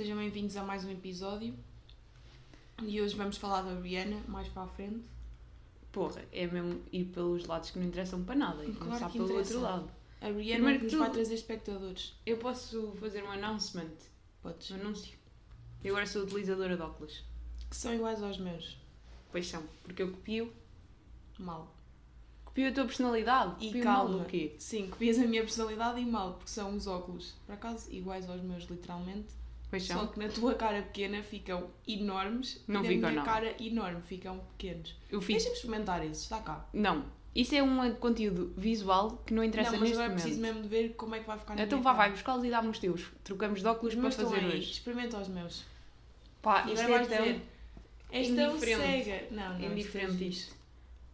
Sejam bem-vindos a mais um episódio. E hoje vamos falar da Rihanna, mais para a frente. Porra, é mesmo ir pelos lados que não interessam para nada e Claro começar pelo interessa. outro lado. A Rihanna Primeiro nos vai tudo- trazer espectadores. Eu posso fazer um announcement, Podes. um anúncio. Eu agora sou utilizadora de óculos. Que são iguais aos meus. Pois são, porque eu copio, Mal. copio a tua personalidade. E copio mal calma. o quê? Sim, copias a minha personalidade e mal, porque são os óculos. Por acaso, iguais aos meus, literalmente. Pois Só são. que na tua cara pequena ficam enormes Não e na ficam, minha não. cara enorme ficam pequenos. Eu fiz. Deixa-me experimentar esses, está cá. Não, isso é um conteúdo visual que não interessa não, mas neste agora momento. preciso mesmo de ver como é que vai ficar na Então vá, vai buscá-los e dá-me os teus. Trocamos de óculos Os para fazer aí. hoje. Experimenta os meus. Pá, E isto agora é tão dizer, és tão cega. Não, não, indiferente isto é.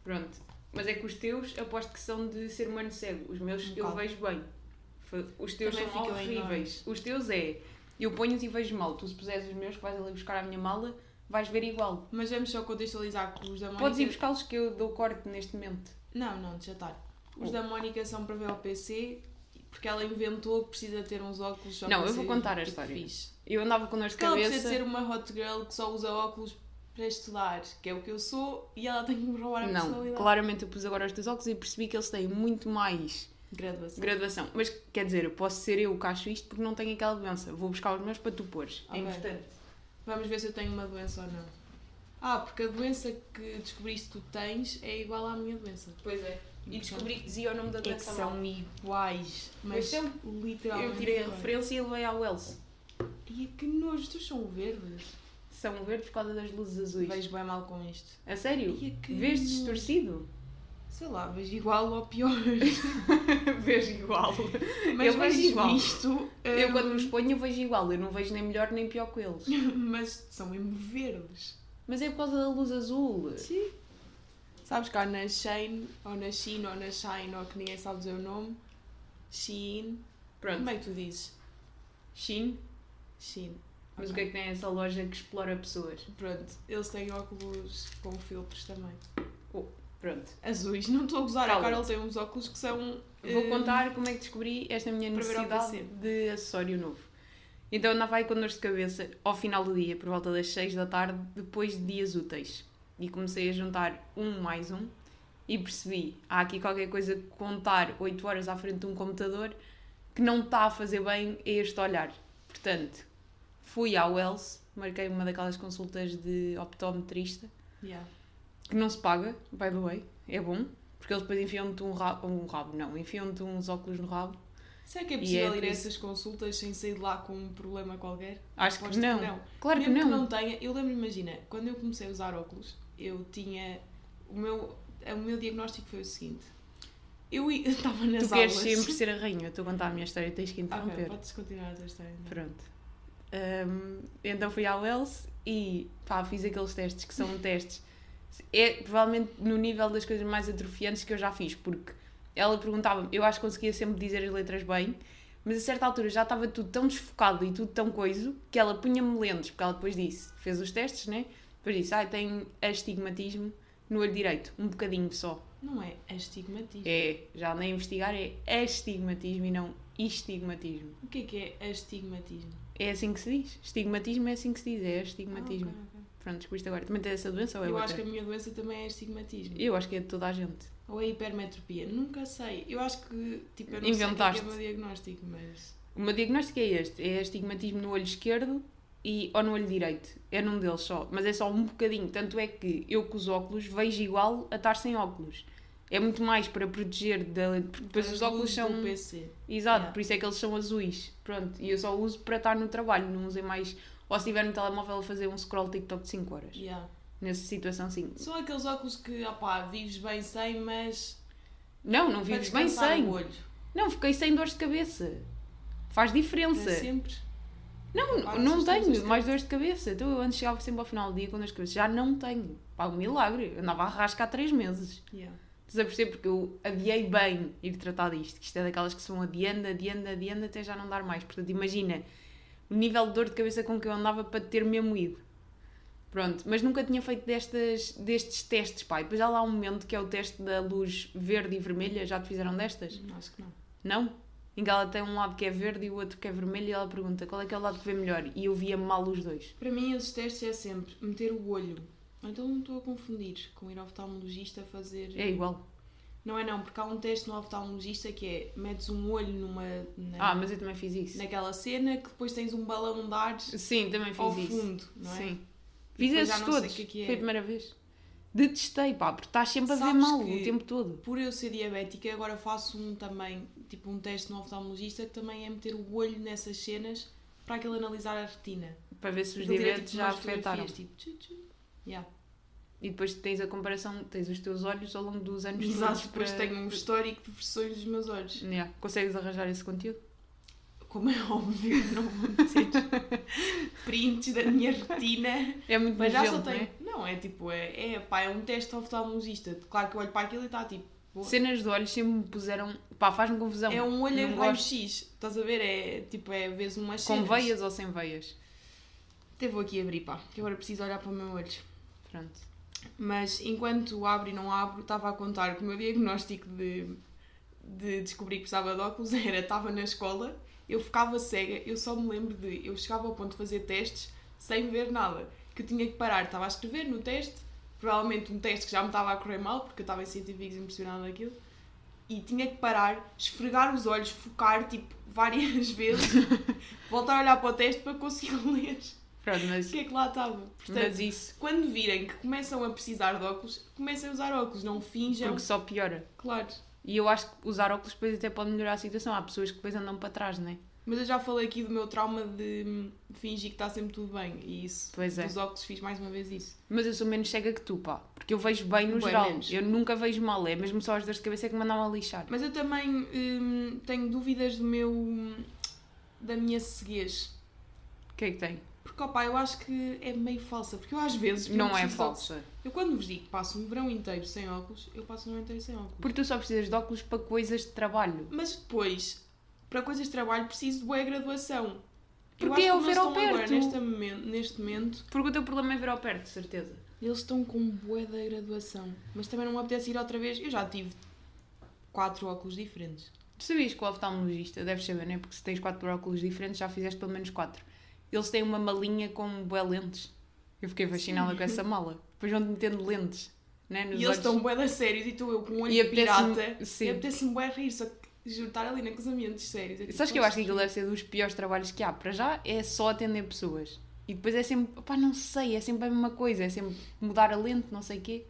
Pronto. Mas é que os teus, aposto que são de ser humano cego. Os meus Um eu bocado. vejo bem. Os teus Também são ficam horríveis. Os teus é, eu ponho-os e vejo mal. Tu se puseres os meus, que vais ali buscar a minha mala, vais ver igual. Mas vamos só contextualizar que os da Mónica... Podes ir buscá-los que eu dou corte neste momento. Não, não, deixa estar. Os Oh. da Mónica são para ver ao PC porque ela inventou que precisa ter uns óculos só Não, para eu vou contar a tipo, história. fixe. Eu andava com dor de Porque ela precisa cabeça. ser uma hot girl que só usa óculos para estudar, que é o que eu sou, e ela tem que me roubar a Não, personalidade. claramente eu pus agora os teus óculos e percebi que eles têm muito mais Graduação. graduação. Mas quer dizer, eu posso ser eu que acho isto porque não tenho aquela doença. Vou buscar os meus para tu pôres. Ok. É importante. Vamos ver se eu tenho uma doença ou não. Ah, porque a doença que descobriste que tu tens é igual à minha doença. Pois é. E descobri que dizia o nome da É que doença mal. são iguais. Mas são. literalmente. Eu tirei a referência e levei ao Wells. E é que nojo, estes são verdes. São verdes por causa das luzes azuis. Vejo bem mal com isto. A sério? Que Vês distorcido? Sei lá, vejo igual ou pior. Vês igual. Mas Eu vejo igual. isto. Eu hum, quando os ponho eu vejo igual. Eu não vejo nem melhor nem pior que eles. Mas são mesmo verdes. Mas é por causa da luz azul. Sim. Sabes que há na Shane, ou na Shein, ou na Shine, ou que ninguém sabe dizer o nome. Shein. Pronto. Como é que tu dizes? Shin. Shein. Mas o Ok. que é que tem essa loja que explora pessoas? Pronto, eles têm óculos com filtros também. Pronto. Azuis. Não estou a gozar, a Cala-te. Carol tem uns óculos que são. Vou hum, contar como é que descobri esta minha necessidade de acessório novo. Então andava aí com dores de cabeça ao final do dia, por volta das 6 da tarde, depois de dias úteis. E comecei a juntar um mais um e percebi, há aqui qualquer coisa de contar 8 horas à frente de um computador que não está a fazer bem a este olhar. Portanto, fui à Wells, marquei uma daquelas consultas de optometrista, Yeah. Que não se paga, by the way, é bom, porque eles depois enfiam-te um rabo, um rabo não, enfiam-te uns óculos no rabo. Será que é E possível é ir a essas consultas sem sair de lá com um problema qualquer? Acho que Aposto não. Claro que Mesmo não. que não tenha, eu lembro, imagina, quando eu comecei a usar óculos, eu tinha. O meu, o meu diagnóstico foi o seguinte: eu estava nas Tu queres aulas. sempre ser a rainha, eu estou a contar a minha história, tens que Ok, interromper. podes continuar a tua história. então. Pronto. Hum, então fui à Wells e pá, fiz aqueles testes que são testes. É provavelmente no nível das coisas mais atrofiantes que eu já fiz, porque ela perguntava eu acho que conseguia sempre dizer as letras bem, mas a certa altura já estava tudo tão desfocado e tudo tão coiso que ela punha-me lentes, porque ela depois disse, fez os testes, né? Depois disse, ah, tem astigmatismo no olho direito, um bocadinho só. Não é astigmatismo. É, já andei a investigar, é astigmatismo e não estigmatismo. O que é que é astigmatismo? É assim que se diz. Estigmatismo é assim que se diz, é astigmatismo. Ah, ok, ok. Pronto, descobriste agora. Também tens essa doença ou é Eu outra? acho que a minha doença também é astigmatismo. Eu acho que é de toda a gente. Ou é hipermetropia. Nunca sei. Eu acho que, tipo, eu não Inventaste. sei o que é, é o meu diagnóstico, mas... O meu diagnóstico é este: é astigmatismo no olho esquerdo e, ou no olho direito. É num deles só. Mas é só um bocadinho. Tanto é que eu com os óculos vejo igual a estar sem óculos. É muito mais para proteger da. porque Depois os óculos são. Exato, Yeah. por isso é que eles são azuis. Pronto, e eu só uso para estar no trabalho, não usei mais. Ou se estiver no telemóvel a fazer um scroll TikTok de 5 horas. Yeah. Nessa situação, sim. São aqueles óculos que, opá, vives bem sem, mas... Não, não vives bem sem. o olho. Não, fiquei sem dores de cabeça. Faz diferença. Para sempre. Não, Para não tenho mais dores de cabeça. Então eu antes chegava sempre ao final do dia com dores de cabeça. Já não tenho. Pá, um milagre. Eu andava a rascar há 3 meses. Yeah. Estás a perceber? Porque eu adiei bem ir tratar disto. Que isto é daquelas que se vão adiando, adiando, adiando até já não dar mais. Portanto, imagina o nível de dor de cabeça com que eu andava para ter mesmo ido. Pronto, mas nunca tinha feito destas, destes testes, pai. Depois já lá há um momento que é o teste da luz verde e vermelha. Já te fizeram destas? Acho que não. Não? em que ela tem um lado que é verde e o outro que é vermelho e ela pergunta qual é que é o lado que vê melhor e eu via mal os dois. Para mim, esses testes é sempre meter o olho. Então não estou a confundir com ir ao oftalmologista fazer. É igual. Não é não, porque há um teste no oftalmologista que é metes um olho numa. na- Ah, mas eu também fiz isso. naquela cena que depois tens um balão de ar Sim, também fiz ao isso. fundo, não é? Sim. Fiz esses todos. que é que é. Foi a primeira vez. Detestei, pá, porque estás sempre a ver mal o tempo todo. Por eu ser diabética, agora faço um também, tipo um teste no oftalmologista que também é meter o olho nessas cenas para aquele analisar a retina. Para ver se os Aquilo diabetes tipo já afetaram. Tipo, tchu, tchu. Yeah. E depois tens a comparação, tens os teus olhos ao longo dos anos. Exato, depois para- tenho um histórico de versões dos meus olhos. Yeah. Consegues arranjar esse conteúdo? Como é óbvio, não vou meter prints da minha retina. É muito Mas já só tenho. não Não, é tipo, é, é, pá, é um teste oftalmologista. Claro que eu olho para aquilo e está tipo. é? Cenas de olhos sempre me puseram. Pá, faz-me confusão. É um olho em raio-x. gosto. Estás a ver? É tipo, é vezes umas Com cenas. veias ou sem veias? Até vou aqui abrir, pá, que agora preciso olhar para o meu olho. Pronto. Mas enquanto abro e não abro, estava a contar que o meu diagnóstico de, de descobrir que precisava de óculos era: estava na escola, eu ficava cega, eu só me lembro de. Eu chegava ao ponto de fazer testes sem ver nada. Que eu tinha que parar, estava a escrever no teste, provavelmente um teste que já me estava a correr mal, porque eu estava em científicos impressionada daquilo, e tinha que parar, esfregar os olhos, focar tipo várias vezes, voltar a olhar para o teste para conseguir ler Pronto, o mas, que é que lá estava. Portanto, mas isso. quando virem que começam a precisar de óculos, comecem a usar óculos, não finjam. Porque só piora. Claro. E eu acho que usar óculos depois até pode melhorar a situação. Há pessoas que depois andam para trás, não é? Mas eu já falei aqui do meu trauma de hum, fingir que está sempre tudo bem. E isso, Pois é. dos óculos, fiz mais uma vez isso. Mas eu sou menos cega que tu, pá. Porque eu vejo bem no Bué geral. menos. Eu nunca vejo mal. É mesmo só as dores de cabeça que me andam a lixar. Mas eu também hum, tenho dúvidas do meu. hum, da minha ceguez. O que é que tem? Porque, opá, eu acho que é meio falsa. Porque eu às vezes. eu Não é óculos. falsa. Eu quando vos digo que passo um verão inteiro sem óculos, eu passo um verão inteiro sem óculos. Porque tu só precisas de óculos para coisas de trabalho. Mas depois, para coisas de trabalho, preciso de boa graduação. Porque eu acho é o ver ao estão agora, perto. neste momento, neste momento, Porque o teu problema é ver ao perto, certeza. eles estão com boa da graduação. Mas também não me apetece ir outra vez. Eu já tive quatro óculos diferentes. Tu sabias que o oftalmologista, deves saber, né? Porque se tens quatro óculos diferentes, já fizeste pelo menos quatro. Eles têm uma malinha com bué lentes. Eu fiquei fascinada com essa mala. Depois vão metendo lentes, né? Nos e eles olhos. estão bué da sérios e estou eu com um olho E pirata. sim. E apetece-me bué rir, só que juro, estar ali na casamentos sérios. É tipo, Sabes que eu acho que aquilo deve ser dos piores trabalhos que há. Para já é só atender pessoas. E depois é sempre, pá, não sei, é sempre a mesma coisa. É sempre mudar a lente, não sei o quê.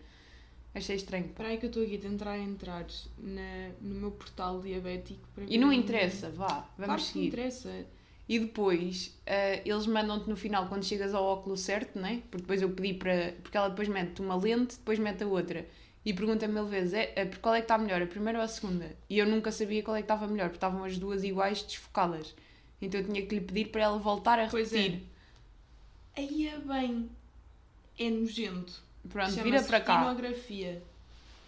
Achei estranho. Espera aí que eu estou aqui a tentar entrar na, no meu portal diabético. Para E não interessa, vá, vamos Claro que seguir. interessa. E depois, eh, eles mandam-te no final, quando chegas ao óculo certo, né? Porque depois eu pedi para. Porque ela depois mete uma lente, depois mete a outra. E pergunta-me mil vezes: é, é, qual é que está melhor, a primeira ou a segunda? E eu nunca sabia qual é que estava melhor, porque estavam as duas iguais, desfocadas. Então eu tinha que lhe pedir para ela voltar a Pois é. Aí é bem. É nojento. Pronto, vira para cá. retinografia.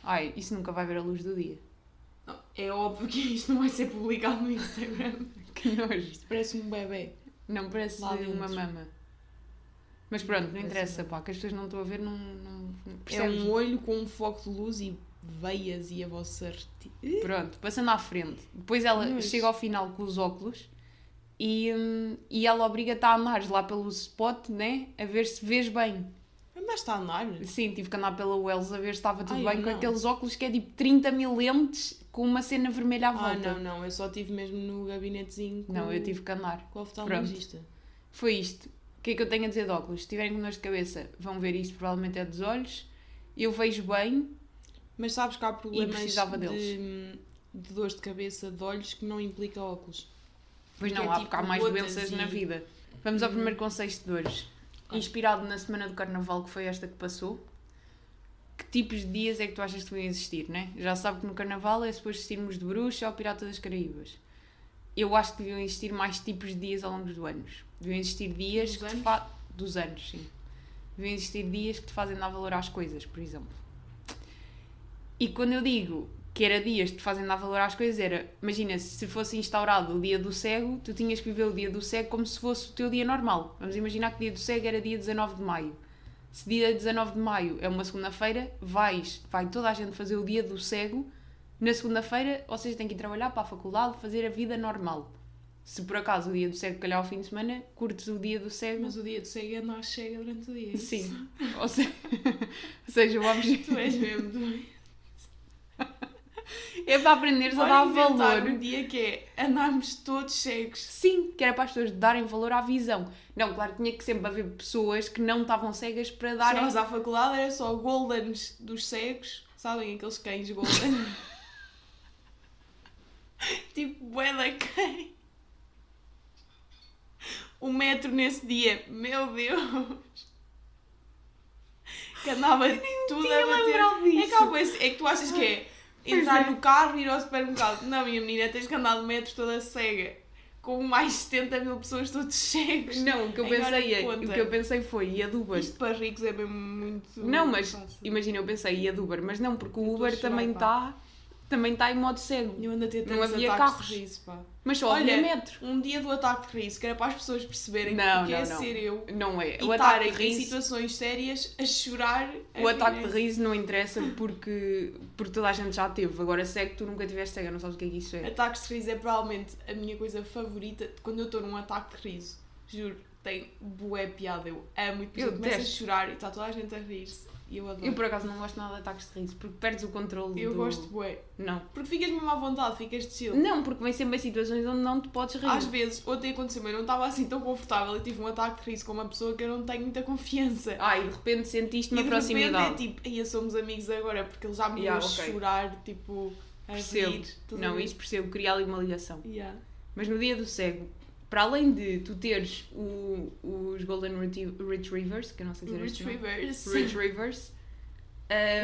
Ai, isso nunca vai ver a luz do dia. É óbvio que isto não vai ser publicado no Instagram. Que nojo. Isto parece um bebê. Não parece Lá uma mama. Mas pronto, não interessa, pá, que as pessoas não estão a ver, não. não não- É percebes? um olho com um foco de luz e veias e a vossa. Pronto, passando à frente. Depois ela chega ao final com os óculos e, hum, e ela obriga-te a andar lá pelo spot, né? A ver se vês bem. Andaste a andar? Sim, tive que andar pela Wells a ver se estava tudo Ai, bem com não. aqueles óculos que é tipo 30 mil lentes com uma cena vermelha à Ah, volta. não, não. Eu só estive mesmo no gabinetezinho com, Não, eu tive que andar. com o oftalmologista. Foi isto. O que é que eu tenho a dizer de óculos? Se tiverem com dor de cabeça, vão ver isto, provavelmente é dos olhos. Eu vejo bem, Mas sabes que há problemas de, de dores de cabeça de olhos que não implica óculos. pois Que não, é há tipo porque há mais doenças e- na vida. Vamos ao primeiro conceito de dores. Inspirado na semana do carnaval, que foi esta que passou. Que tipos de dias é que tu achas que deviam existir, né? Já sabe que no carnaval é suposto existirmos de bruxa ou pirata das Caraíbas. Eu acho que deviam existir mais tipos de dias ao longo dos anos. Deviam existir dias Dos anos? fa... Dos anos, sim. Deviam existir dias que te fazem dar valor às coisas, por exemplo. E quando eu digo que era dias que te fazem dar valor às coisas, era, imagina, se fosse instaurado o dia do cego, tu tinhas que viver o dia do cego como se fosse o teu dia normal. Vamos imaginar que o dia do cego era dia 19 de maio. Se dia 19 de maio é uma segunda-feira, vais, vai toda a gente fazer o dia do cego Na segunda-feira, vocês têm que ir trabalhar para a faculdade, fazer a vida normal. Se por acaso o dia do cego calhar ao fim de semana, curtes o dia do cego. Mas o dia de cego é nós chega durante o dia. Sim. Ou seja, ou seja, o objetivo Tu és mesmo doido. é para aprenderes a dar valor. um dia que é andarmos todos cegos. Sim, que era para as pessoas darem valor à visão. Não, claro, tinha que sempre haver pessoas que não estavam cegas para darem. Chegavas à faculdade, era só goldens dos cegos. Sabem aqueles cães golden? tipo, bué cães. Um metro nesse dia, meu Deus. Que andava tudo tinha a bater. É que, é que tu achas que é entrar é. no carro e ir ao supermercado. Não, minha menina, tens que andar de metros toda cega. Com mais 70 mil pessoas todos cegos. Não, o que eu pensei, é, o que eu pensei foi ia de Uber. Isto para ricos é mesmo muito. Não, mas fácil. imagina, eu pensei ia de Uber, mas não, porque o Uber a chorar, também está também está em modo cego. Eu ando a ter Não havia carros. de riso, pá. Mas só Olha, havia metro. Um dia do ataque de riso, que era para as pessoas perceberem Não, que não, é não. ser eu Não é. e O ataque de em riso, situações sérias a chorar. o a ataque de riso não interessa porque, porque toda a gente já teve. Agora cego, tu nunca tiveste cega, não sabes o que é que isso é. Ataques de riso é provavelmente a minha coisa favorita quando eu estou num ataque de riso. Juro, tem bué piada. Eu amo e depois Eu eu, começo a chorar e está toda a gente a rir-se. Eu adoro. Eu por acaso não gosto nada de ataques de riso, porque perdes o controle Eu do... gosto bué. Não. Porque ficas mesmo à vontade, ficas de chill. Não, porque vem sempre em situações onde não te podes rir. Às vezes, ontem aconteceu, mas eu não estava assim tão confortável e tive um ataque de riso com uma pessoa que eu não tenho muita confiança. Ah, e de repente sentiste uma e de proximidade. repente é tipo, somos amigos agora, porque ele já me Yeah, viu ok. chorar, tipo, a Percebo. rir. Não, isso percebo, queria ali uma ligação. Yeah. Mas no dia do cego, para além de tu teres o- os Golden Retrievers, que eu não sei dizer. Retrievers. Retrievers.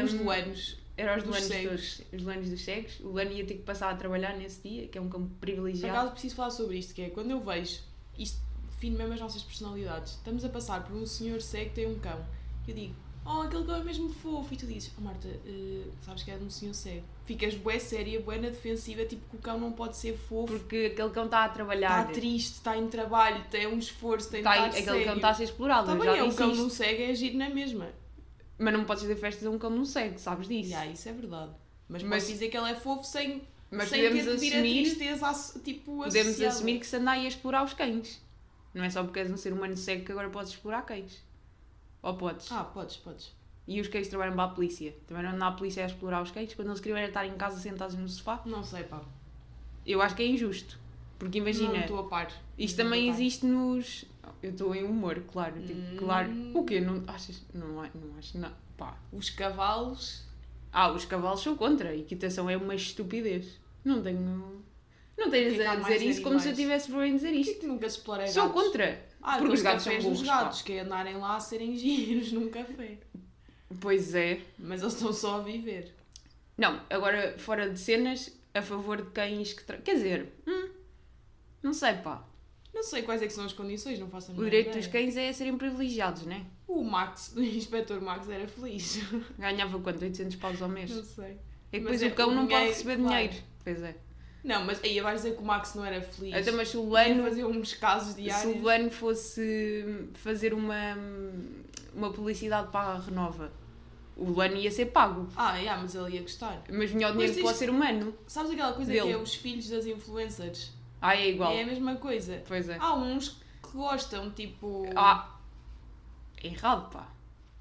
Os um, duanos. Eram os dos cegos. todos, os dos cegos. O Lano ia ter que passar a trabalhar nesse dia, que é um campo Por privilegiado. acaso preciso falar sobre isto, que é quando eu vejo, isto define mesmo as nossas personalidades. Estamos a passar por um senhor cego que tem um cão. Eu digo, oh, aquele cão é mesmo fofo. E tu dizes, oh Marta, eh, sabes que é de um senhor cego. Ficas bué séria, bué na defensiva, tipo que o cão não pode ser fofo. Porque aquele cão está a trabalhar. Está triste, está em trabalho, tem um esforço, tem de Está, estar aquele sério. cão está a ser explorado. Tá bem, já é um cão não cego, é agir na mesma. Mas não podes fazer festas a um cão não cego, sabes disso? Yeah, isso é verdade. Mas, Mas- posso dizer que ele é fofo sem, Mas sem podemos de vir a assumir, tristeza tipo, podemos assumir que se anda aí a explorar os cães. Não é só porque és um ser humano cego que agora podes explorar cães. Ou podes. Ah, podes, podes. E os cães trabalham para a polícia. Também não anda a polícia a explorar os cães quando eles queriam era estar em casa sentados no sofá. Não sei, pá. Eu acho que é injusto. Porque imagina, Não estou a par. isto Não também existe nos. Eu estou em humor, claro. Tipo, Hum. claro. O quê? Não achas? Não, não acho. Não. Pá. Os cavalos. Ah, os cavalos sou contra. A equitação é uma estupidez. Não tenho. Não tens a dizer isso como se eu animais. tivesse vergonha de dizer Por que isto. que nunca se explora Sou contra. Ah, Porque os os gatos são burros, pá. gatos, que é andarem lá a serem giros num café. Pois é. Mas eles estão só a viver. Não, agora fora de cenas, a favor de cães que. Tra... Quer dizer, hum, não sei, pá. Não sei quais é são as condições, não faço a O menor direito ideia. dos cães é serem privilegiados, né? O Max, o Inspector Max, era feliz. Ganhava quanto? 800 paus ao mês? Não sei. É que Mas depois é o cão o não pode receber claro. dinheiro. Pois é. Não, mas aí vais dizer que o Max não era feliz. Até mas se o Lano, fazer uns casos se diários. o Lano fosse fazer uma, uma publicidade para a Renova, o Lano ia ser pago. Ah, yeah, mas ele ia gostar. Mas o dinheiro Mas para o ser humano. Sabes aquela coisa Dele. que é os filhos das influencers? Ah, é igual. É a mesma coisa. Pois é. Há uns que gostam, tipo. Ah, é errado, pá.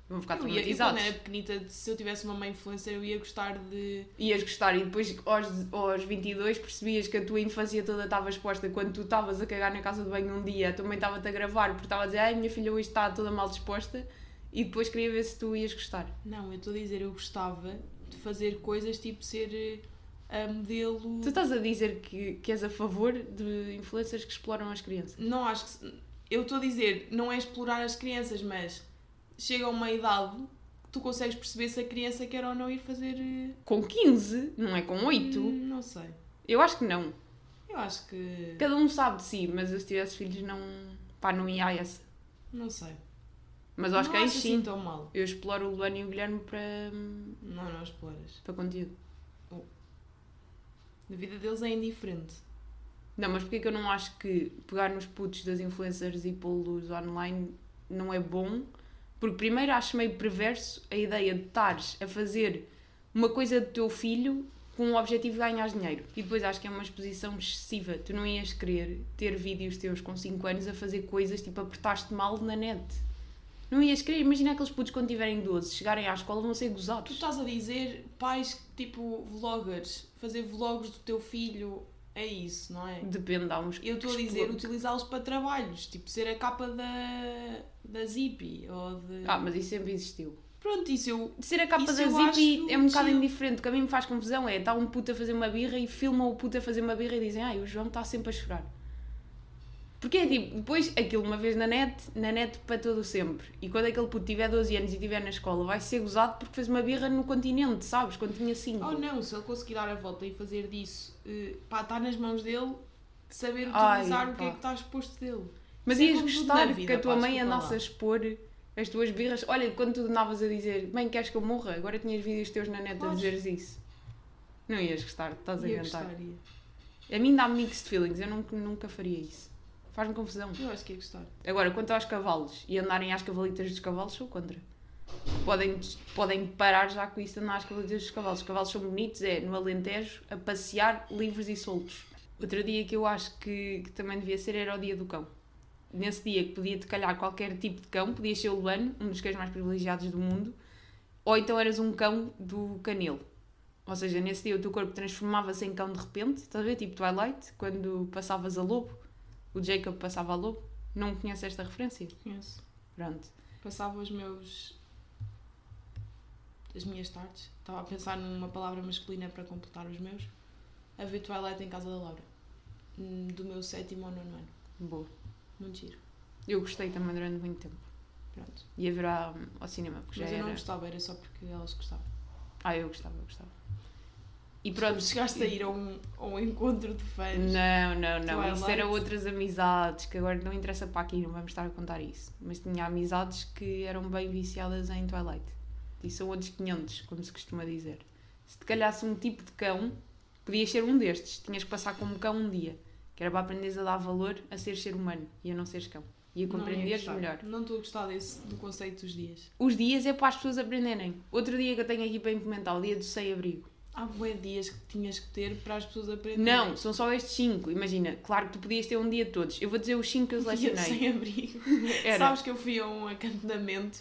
Vão ficar eu, ia, eu quando era pequenita, se eu tivesse uma mãe influencer, eu ia gostar de. Ias gostar e depois aos, aos 22 percebias que a tua infância toda estava exposta quando tu estavas a cagar na casa de banho um dia, a tua mãe estava-te a gravar porque estava a dizer ai minha filha hoje está toda mal disposta e depois queria ver se tu ias gostar. Não, eu estou a dizer, eu gostava de fazer coisas tipo ser eh, a modelo. Tu estás a dizer que, que és a favor de influencers que exploram as crianças? Não acho que. Eu estou a dizer, não é explorar as crianças, mas chega a uma idade que tu consegues perceber se a criança quer ou não ir fazer. eh, Com 15, não é com 8? hum, Não sei. Eu acho que não. Eu acho que. Cada um sabe de si, mas eu se tivesse filhos não. pá, não ia a essa. Não sei. Mas aos não cães acho sim. assim tão mal. Eu exploro o Luano e o Guilherme para, Não, não exploras. para conteúdo. A vida deles é indiferente. Não, mas porquê que eu não acho que pegar nos putos das influencers e pô-los online não é bom? Porque primeiro acho meio perverso a ideia de estares a fazer uma coisa do teu filho com o objetivo de ganhar dinheiro. E depois acho que é uma exposição excessiva. Tu não ias querer ter vídeos teus com 5 anos a fazer coisas tipo apertaste mal na net. Não ias querer. Imagina aqueles putos quando tiverem 12, chegarem à escola vão ser Tu gozados. estás a dizer pais tipo vloggers, fazer vlogs do teu filho, é isso, não é? Depende, há uns que Eu estou a dizer utilizá-los para trabalhos, tipo ser a capa da, da Zippy ou de. Ah, mas isso sempre existiu. Pronto, isso eu. Ser a capa da Zippy é um bocado indiferente. O que a mim me faz confusão é está um puto a fazer uma birra e filma o puto a fazer uma birra e dizem ai, o João está sempre a chorar. Porque é tipo, depois aquilo uma vez na net, na net para todo o sempre. E quando aquele puto tiver 12 anos e estiver na escola, vai ser gozado porque fez uma birra no continente, sabes? Quando tinha 5. Oh não, se ele conseguir dar a volta e fazer disso, eh, pá, está nas mãos dele saber Ai, utilizar o que é que está exposto dele. Mas Isso é ias gostar vida, que a tua pá, mãe andasse lá. a expor as tuas birras. Olha, quando tu andavas a dizer, mãe, queres que eu morra? Agora tinhas vídeos teus na net a Claro. dizeres isso. Não ias gostar, estás a inventar. gostaria. A mim dá mixed feelings, eu nunca, nunca faria isso. Faz-me confusão. Eu acho que ia gostar. Agora, quanto aos cavalos e andarem às cavalitas dos cavalos, sou contra. Podem, podem parar já com isso de andar às cavalitas dos cavalos. Os cavalos são bonitos, é no Alentejo, a passear livres e soltos. Outro dia que eu acho que, que também devia ser era o dia do cão. Nesse dia que podia-te calhar qualquer tipo de cão, podias ser o Luano, um dos cães mais privilegiados do mundo, ou então eras um cão do canelo. Ou seja, nesse dia o teu corpo transformava-se em cão de repente, estás a ver? Tipo Twilight, quando passavas a lobo, o Jacob passava a lobo. Não conhece esta referência? Conheço. Pronto. Passava os meus. as minhas tardes. Estava a pensar numa palavra masculina para completar os meus. A ver Twilight em casa da Laura. Hum, Do meu sétimo ao nono ano. Boa. Muito giro. Eu gostei também durante muito tempo. Pronto. Ia ver ao, ao cinema, porque já Mas eu era. não gostava, era só porque elas gostavam. Ah, eu gostava, eu gostava. E Pronto, chegaste a ir a um, a um encontro de fãs. Não, não, não. Twilight. Isso era outras amizades que agora não interessa para aqui, não vamos estar a contar isso. Mas tinha amizades que eram bem viciadas em Twilight. E são outros 500, como se costuma dizer. Se te calhasse um tipo de cão, podias ser um destes. Tinhas que passar como cão um dia. Que era para aprenderes a dar valor a ser ser humano e a não seres cão. E a Não compreenderes gostar. melhor. Não estou a gostar desse, do conceito dos dias. Os dias é para as pessoas aprenderem. Outro dia que eu tenho aqui para implementar, o dia do sem-abrigo. Há bué dias que tinhas que ter para as pessoas aprenderem. Não, são só estes 5. Imagina, claro que tu podias ter um dia de todos. Eu vou dizer os 5 que eu Dia selecionei. sem abrigo. Era. Sabes que eu fui a um acantonamento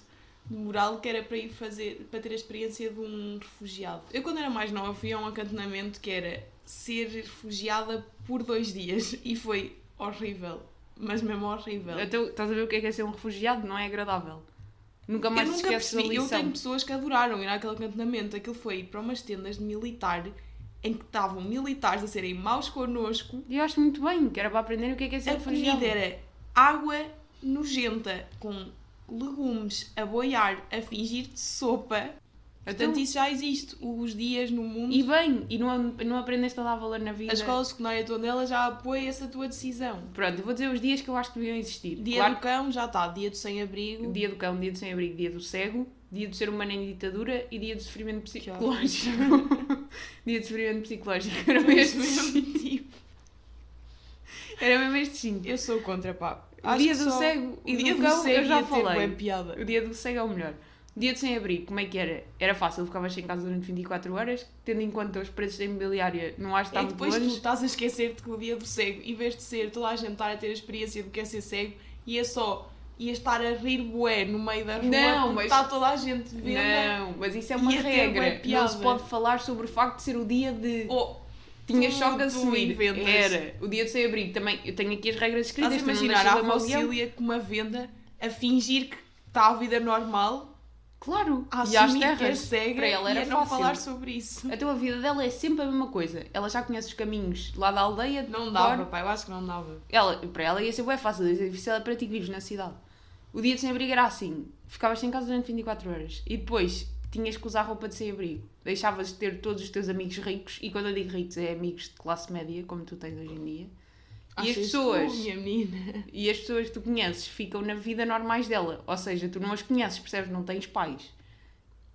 de moral que era para ir fazer, para ter a experiência de um refugiado. Eu quando era mais nova fui a um acantonamento que era ser refugiada por dois dias e foi horrível. Mas mesmo horrível. Então, estás a ver o que é, que é ser um refugiado? Não é agradável. Nunca mais eu nunca esqueces percebi. Eu tenho pessoas que adoraram ir àquele acantonamento. Aquilo foi ir para umas tendas de militar em que estavam militares a serem maus connosco. E eu acho muito bem, que era para aprenderem o que é, que é ser A comida era água nojenta com legumes a boiar, a fingir de sopa. Portanto, Então- isso já existe. Os dias no mundo. E bem, e não, não aprendeste a dar valor na vida. a escola secundária toda ela já apoia essa tua decisão. Pronto, eu vou dizer os dias que eu acho que deviam existir. Dia claro do cão já está. Dia do sem-abrigo. Dia do cão, dia do sem-abrigo, dia do cego, dia do ser humano em ditadura e dia do sofrimento psicológico. dia do sofrimento psicológico. Era mesmo estes tipo. Era mesmo estes cinco. Eu sou contra, pá. O Acho dia do só- cego e o dia do cão eu já falei. piada. O dia do cego é o melhor. Dia do sem-abrigo, como é que era? Era fácil, ficavas em casa durante 24 horas, tendo em conta os preços da imobiliária, não acho que está É muito depois tu longe. estás a esquecer-te que o dia do cego, em vez de ser toda a gente estar a ter a experiência do que é ser cego, ia só ia estar a rir bué no meio da rua Não, mas- está toda a gente vendo. Não, mas isso é uma regra. Não se pode falar sobre o facto de ser o dia de. Oh, Tinha tu- só que tu assumir. inventas. Era. O dia de sem abrigo também. Eu tenho aqui as regras estás a escritas. tu não imaginar a? Rosília com uma venda a fingir que está a vida normal, Claro. a e às que é terras. cega para ela e era a não fácil. falar sobre isso. Então a vida dela é sempre a mesma coisa. Ela já conhece os caminhos lá da aldeia. de Não cor. dava, pá, eu acho que não dava. Ela, para ela ia ser bem fácil, ia ser difícil para ti que vives na cidade. O dia de sem-abrigo era assim: ficavas sem casa durante 24 horas e depois tinhas que usar roupa de sem-abrigo. Deixavas de ter todos os teus amigos ricos, e quando eu digo ricos é amigos de classe média, como tu tens hoje em dia. E as pessoas, tu, minha menina. e as pessoas que tu conheces ficam na vida normais dela, ou seja, tu não as conheces, percebes? Não tens pais.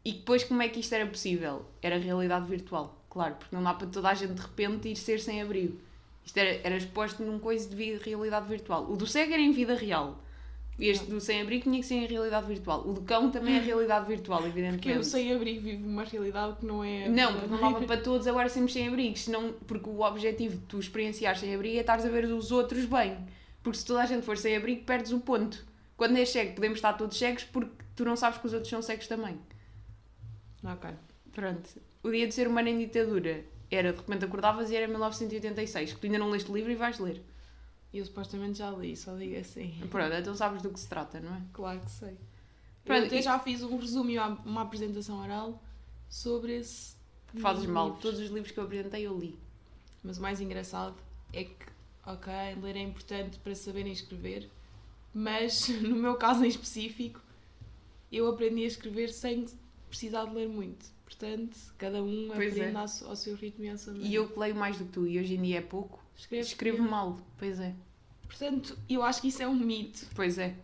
E depois, como é que isto era possível? Era realidade virtual, claro, porque não dá para toda a gente de repente ir ser sem abrigo. Isto era, era exposto num coisa de vida, realidade virtual. O do cego era em vida real. Este do sem-abrigo tinha que ser em realidade virtual. O do cão também é realidade virtual, eu evidentemente. sem abrigo vivo uma realidade que não é. Não, porque não dava para todos agora sermos sem abrigos, senão, porque o objetivo de tu experienciar sem abrigo é estares a ver os outros bem. Porque se toda a gente for sem abrigo, perdes o ponto. Quando és cego, podemos estar todos cegos porque tu não sabes que os outros são cegos também. Ok. Pronto. O dia de ser humano em ditadura era, de repente acordavas e era 1986, que tu ainda não leste o livro e vais ler. Eu supostamente já li, só digo assim. Pronto, então sabes do que se trata, não é? Claro que sei. Pronto, eu já fiz um resumo e uma, apresentação oral sobre esse. Fazes mal. livros. Todos os livros que eu apresentei eu li. Mas o mais engraçado é que, ok, ler é importante para saberem escrever, mas no meu caso em específico, eu aprendi a escrever sem precisar de ler muito. Portanto, cada um Pois aprende é. ao, seu- ao seu ritmo e à sua E eu que leio mais do que tu e hoje em dia é pouco, Escrevo, escrevo mal. Pois é. Portanto, eu acho que isso é um mito. Pois é.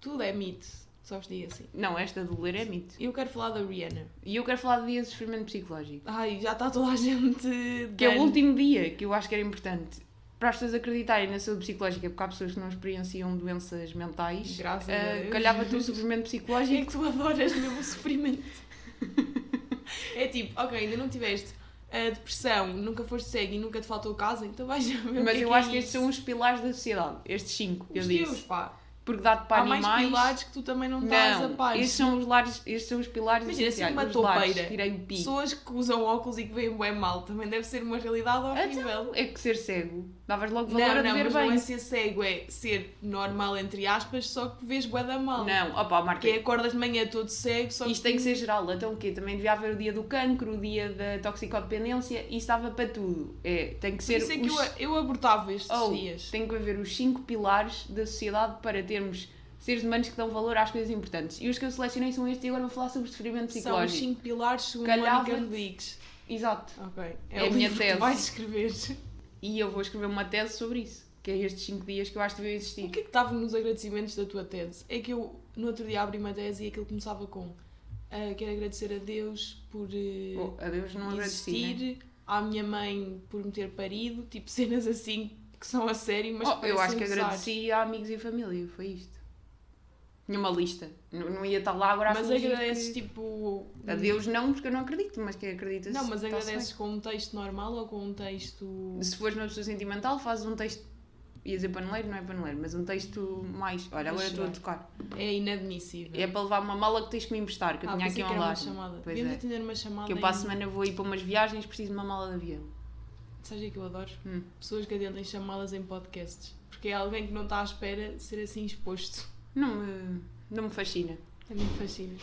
Tudo é mito, só vos digo assim. Não, esta do ler é mito. Eu quero falar da Rihanna. E eu quero falar de dias de sofrimento psicológico. Ai, já está toda a gente. Que é o último dia que eu acho que era importante para as pessoas acreditarem na saúde psicológica, porque há pessoas que não experienciam doenças mentais. Graças eh, Deus. calhava-te o sofrimento É psicológico. que tu adoras mesmo o sofrimento. é tipo, ok, ainda não tiveste a depressão, nunca foste cego e nunca te faltou casa, então vais ver Mas que é eu é acho que estes são os pilares da sociedade. Estes cinco, que eu os disse. teus, pá. Porque dá-te para Há mais animais. pilares que tu também não estás a par. estes são os, lares, estes são os pilares Imagina, se essenciais. uma os lares. toupeira, Tirei o pi. Pessoas que usam óculos e que veem bem mal, também deve ser uma realidade horrível. Então, é que ser cego. Davas logo valor Não, a não, ver mas bem. não é ser cego, é ser normal, entre aspas, só que vês bué da mal. Não, opa, Marca, Que acordas de manhã todo cego, só Isto tem que ser geral, então o quê? Também devia haver o dia do cancro, o dia da toxicodependência, isso estava para tudo. É, tem que Por ser isso é que os... eu, eu abortava estes Oh, dias. tem que haver os cinco pilares da sociedade para termos seres humanos que dão valor às coisas importantes. E os que eu selecionei são estes e agora vou falar sobre sofrimento São os psicológico. 5 pilares segundo Calhava-te- Mónica Rodrigues. Exato. Ok. É, É o a minha tese. vais escrever. E eu vou escrever uma tese sobre isso, que é estes cinco dias que eu acho que O existir. que é que estava nos agradecimentos da tua tese? É que eu, no outro dia, abri uma tese e aquilo começava com ah, quero agradecer a Deus por eh, Oh, a Deus não agradeci, existir, né? à minha mãe por me ter parido, tipo cenas assim que são a sério, mas Oh, eu acho que agradeci a amigos e família, foi isto. Tinha uma lista. Não, não ia estar lá agora a Mas agradeces que... tipo. A Deus não, porque eu não acredito, mas quem acredita Não, mas agradeces com um texto normal ou com um texto. Se fores uma pessoa sentimental, fazes um texto. Ia dizer paneleiro, não é paneleiro, mas um texto mais. Olha, agora estou a ver. tocar. É inadmissível. É para levar uma mala que tens que me emprestar, que eu ah, tinha aqui online. Devíamos é. atender uma chamada. Que eu para a em- semana vou ir para umas viagens, preciso de uma mala de avião. Sabes o que é que eu adoro? Hum. Pessoas que atendem chamadas em podcasts. Porque é alguém que não está à espera de ser assim exposto. Não me, não me fascina. A mim me fascina.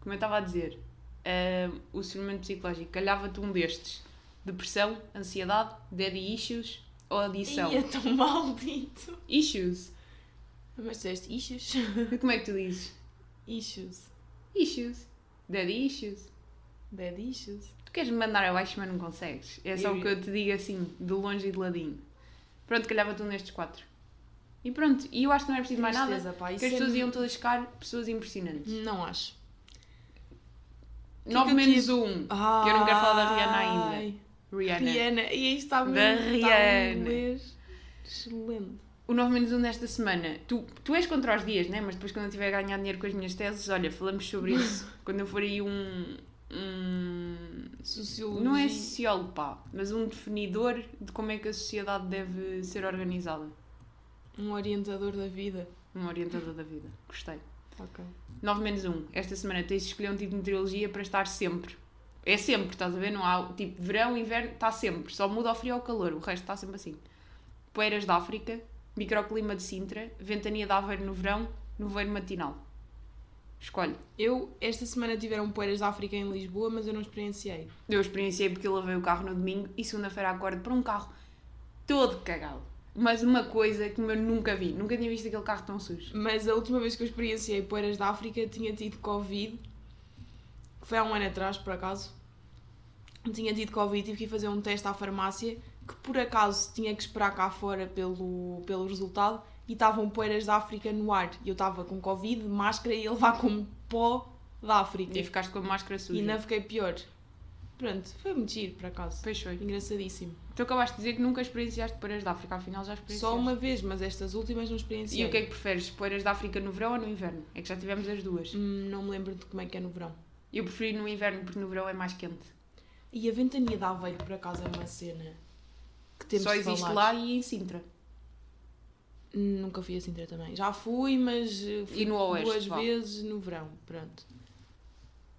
Como eu estava a dizer, eh, o sofrimento psicológico calhava-te um destes: depressão, ansiedade, daddy issues ou adição. E é tão maldito. Issues. Mas disseste issues? Como é que tu dizes? issues. Issues. Daddy issues. Bad issues. Tu queres me mandar abaixo, mas não consegues. É só o que eu te digo assim, de longe e de ladinho. Pronto, calhava-te um destes quatro. E pronto, e eu acho que não é preciso mais nada. Pá. Que as é- pessoas iam todas ficar pessoas impressionantes. Não acho. que 9 eu menos tive? 1. Que eu não quero falar da Rihanna ainda. Ai, Rihanna. Rihanna. E aí está Da mesmo. em Rihanna. Excelente. O 9 menos 1 desta semana. Tu, tu és contra os dias, né? Mas depois quando eu tiver a ganhar dinheiro com as minhas teses, olha, falamos sobre isso. quando eu for aí um. um Sociologia. não é sociólogo, pá, mas um definidor de como é que a sociedade deve ser organizada. Um orientador da vida. Um orientador da vida. Gostei. Ok. 9 menos 1. Esta semana tens de escolher um tipo de meteorologia para estar sempre. É sempre, estás a ver? Não há tipo verão, inverno, está sempre. Só muda ao frio ou ao calor, o resto está sempre assim. Poeiras da África, microclima de Sintra, ventania de Aveiro no verão, nevoeiro matinal. Escolhe. Eu, esta semana tiveram poeiras da África em Lisboa, mas eu não experienciei. Eu experienciei porque eu lavei o carro no domingo e segunda-feira acordo para um carro todo cagado. Mas uma coisa que eu nunca vi. Nunca tinha visto aquele carro tão sujo. Mas a última vez que eu experienciei poeiras da África tinha tido Covid, que foi há um ano atrás, por acaso. Tinha tido Covid, tive que ir fazer um teste à farmácia, que por acaso tinha que esperar cá fora pelo, pelo resultado, e estavam poeiras da África no ar. E eu estava com Covid, máscara e a levar como pó da África. E ficaste com a máscara suja. E ainda fiquei pior. Pronto, foi muito giro, por acaso. Pois foi. Engraçadíssimo. Tu acabaste de dizer que nunca experienciaste poeiras de África, afinal já experienciaste. Só uma vez, mas estas últimas não experienciei. E o que é que preferes? Poeiras de África no verão ou no inverno? É que já tivemos as duas. Hum, não me lembro de como é que é no verão. Eu preferi no inverno porque no verão é mais quente. E a ventania de Aveiro, por acaso, é uma cena que temos Só existe lá e em Sintra. Nunca fui a Sintra também. Já fui, mas eh, fui Oeste, duas vezes no verão. Pronto.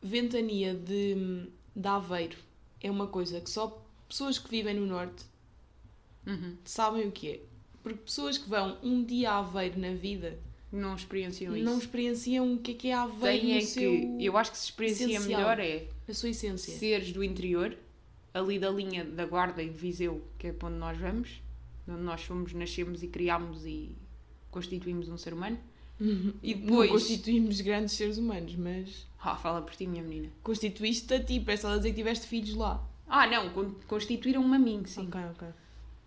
Ventania de, de Aveiro é uma coisa que só pessoas que vivem no Norte Uhum. sabem o que é. Porque pessoas que vão um dia a Aveiro na vida Não experienciam isso. não experienciam o que é que é Aveiro Tem é que, eu acho que se experiencia essencial. melhor é na sua essência. seres do interior, ali da linha da Guarda e de Viseu, que é para onde nós vamos, onde nós fomos, nascemos e criámos e constituímos um ser humano. E Não depois. constituímos grandes seres humanos, mas Ah, fala por ti, minha menina. constituíste a ti, parece ela dizer que tiveste filhos lá. Ah, não, con- constituíram-me a mim, sim. Ok, ok.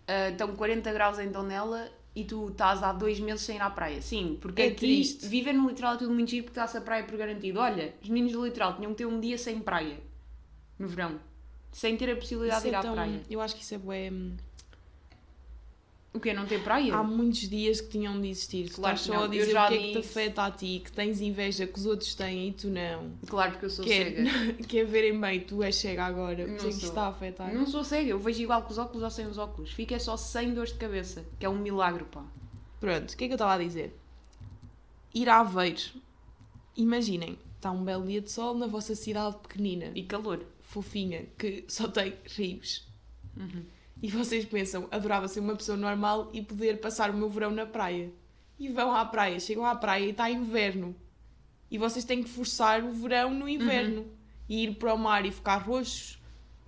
Ah, estão 40 graus em Tondela e tu estás há dois meses sem ir à praia. Sim, porque É aqui triste. viver no litoral é tudo muito giro porque está-se a praia por garantido. Olha, os meninos do litoral tinham que ter um dia sem praia no verão, sem ter a possibilidade Isso de ir é à tão- praia. Eu acho que isso é bué. hum, O quê? Não ter praia? Há muitos dias que tinham de existir. Que Claro estás que só a não. Eu dizer o que é que te disse. afeta a ti, que tens inveja que os outros têm e tu não. Claro porque eu sou Que é, cega. que é verem bem, tu és cega agora. Não Por isso é que sou. está a afetar. Não sou cega, eu vejo igual com os óculos ou sem os óculos. Fica só sem dores de cabeça, que é um milagre, pá. Pronto, o que é que eu estava a dizer? Ir a Aveiro. Imaginem, está um belo dia de sol na vossa cidade pequenina. E calor. fofinha que só tem rios. Uhum. E vocês pensam, adorava ser uma pessoa normal e poder passar o meu verão na praia. E vão à praia, chegam à praia e está inverno. E vocês têm que forçar o verão no inverno. Uhum. E ir para o mar e ficar roxos.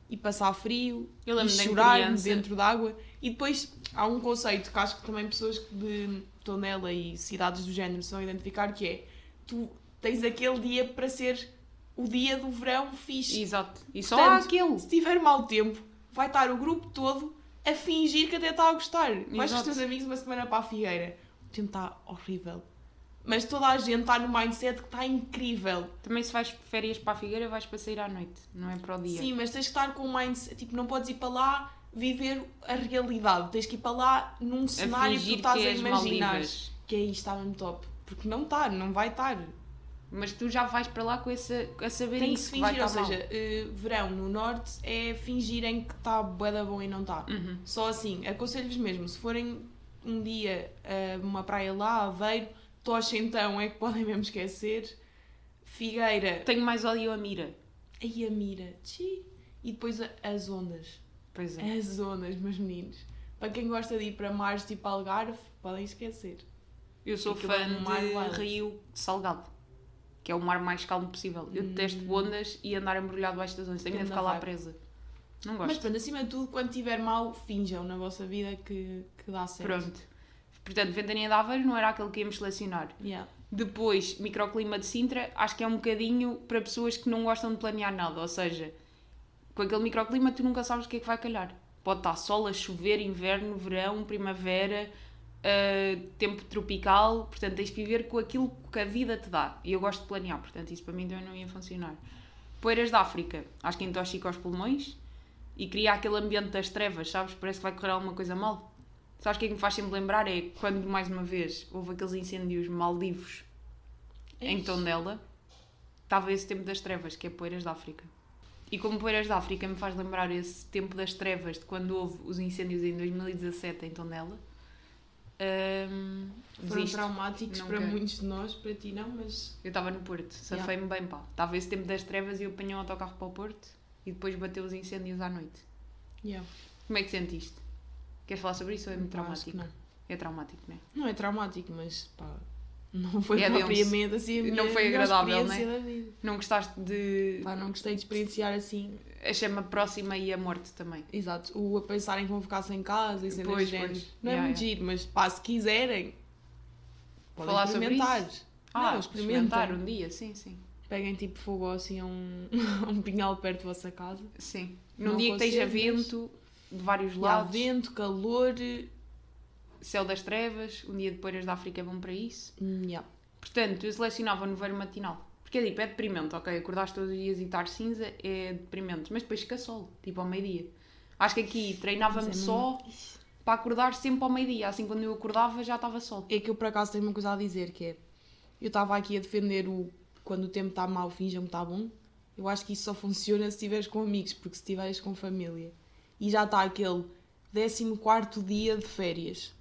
E passar frio. E chorar dentro d'água. E depois há um conceito que acho que também pessoas de Tondela e cidades do género são a identificar que é tu tens aquele dia para ser o dia do verão fixe. Exato. E só Portanto, há aquele. Se tiver mau tempo, vai estar o grupo todo a fingir que até está a gostar. Vais com os Exato. teus amigos uma semana para a Figueira. O tempo está horrível. Mas toda a gente está no mindset que está incrível. Também se vais férias para a Figueira, vais para sair à noite, não é para o dia. Sim, mas tens que estar com o mindset. Tipo, não podes ir para lá viver a realidade. Tens que ir para lá num cenário que tu estás que a imaginar. Maldivas. Que aí está mesmo top. Porque não está, não vai estar. Mas tu já vais para lá com essa, a saber Tem que isso, vai fingir, ou seja, eh, verão no norte é fingirem que está bué da bom e não está. Uhum. Só assim, aconselho-vos mesmo, se forem um dia a uma praia lá, Aveiro, Tocha então é que podem mesmo esquecer, Figueira, Tenho mais ódio a mira. aí a mira, tchi, e depois a- as ondas. Pois é. As ondas, meus meninos. Para quem gosta de ir para mares tipo Algarve, podem esquecer. Eu sou fã de. Rio Salgado, que é o mar mais calmo possível. Eu detesto Hum. ondas e andar a mergulhar debaixo das ondas. Tenho de ficar lá vibe. presa. Não Mas gosto. pronto, acima de tudo, quando tiver mal, finjam na vossa vida que, que dá certo. Pronto. Portanto, Ventania de Aveiro não era aquele que íamos selecionar. Yeah. Depois, microclima de Sintra, acho que é um bocadinho para pessoas que não gostam de planear nada. Ou seja, com aquele microclima tu nunca sabes o que é que vai calhar. Pode estar sol, a chover, inverno, verão, primavera, ah, tempo tropical. Portanto, tens que viver com aquilo que a vida te dá. E eu gosto de planear, portanto, isso para mim também não ia funcionar. Poeiras da África, acho que intoxica os pulmões e cria aquele ambiente das trevas, sabes? Parece que vai correr alguma coisa mal. Sabes o que é que me faz sempre lembrar? É quando, mais uma vez, houve aqueles incêndios maldivos em Ixi. Tondela, estava esse tempo das trevas, que é Poeiras da África. E como Poeiras da África me faz lembrar esse tempo das trevas de quando houve os incêndios em 2017 em Tondela, hum, Foram desisto. traumáticos Não para quero. muitos de nós, para ti não, mas Eu estava no Porto, safei-me bem, pá. Estava esse tempo das trevas e eu apanhei um autocarro para o Porto e depois bateu os incêndios à noite. yeah. Como é que sentiste? Queres falar sobre isso ou é muito traumático? não. É traumático, não é? Não é traumático, mas pá, não foi É propriamente assim a minha Não foi agradável, é? vida. Não gostaste de Pá, não gostei de experienciar assim. a chama próxima e a morte também. Exato, o a pensarem que vão ficar sem casa e Pois, do género. pois. Não é Yeah, muito giro, mas pá, se quiserem, podem Falar sobre experimentar. Ah, não, experimentar um dia, sim, sim. Peguem tipo fogo assim a um, um pinhal perto da vossa casa. Sim. Num Não dia que esteja vento de vários E há lados, vento, calor. Céu das trevas, um dia de poeiras da África é bom para isso. hum, yeah. Portanto, eu selecionava no verão matinal, Porque é tipo, é deprimente, ok? Acordaste todos os dias e estar cinza é deprimente. Mas depois fica sol, tipo ao meio-dia. Acho que aqui treinava-me é só para acordar sempre ao meio-dia. Assim, quando eu acordava já estava sol. É que eu por acaso tenho uma coisa a dizer que é. Eu estava aqui a defender o quando o tempo está mau, finjam que está bom. Eu acho que isso só funciona se estiveres com amigos, porque se estiveres com família e já está aquele 14 dia de férias,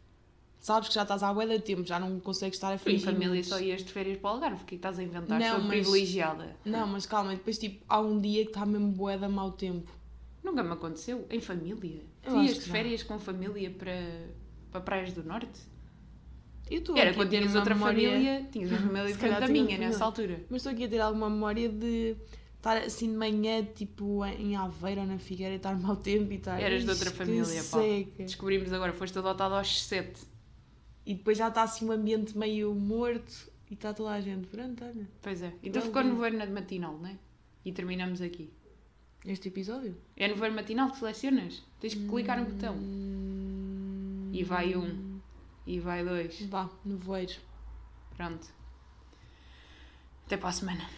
sabes que já estás à bué de tempo, já não consegues estar a Em fingir. família muito. só ias de férias para o Algarve. O que é estás a inventar? Não, Sou mas- privilegiada. Não, mas calma, depois tipo, há um dia que está mesmo bué de mau tempo. Nunca me aconteceu. Em família. Eu Tu ias de férias com família para, para praias do Norte? Eu estou Era quando tinhas outra memória- família. Tinhas uma família diferente da minha nessa família. altura. Mas estou aqui a ter alguma memória de estar assim de manhã, tipo em Aveiro ou na Figueira e estar mau tempo e estar. Eras de "Ixi, outra família, pá. seca." Descobrimos agora, foste adotado aos 7. E depois já está assim um ambiente meio morto e está toda a gente. Pronto, olha. Pois é. Então ficou no verão matinal, não é? E terminamos aqui. Este episódio. É no verão matinal que selecionas. Tens que clicar no botão. Hum, E vai um. E vai dois. Vá, no voeiro. Pronto. Até para a semana.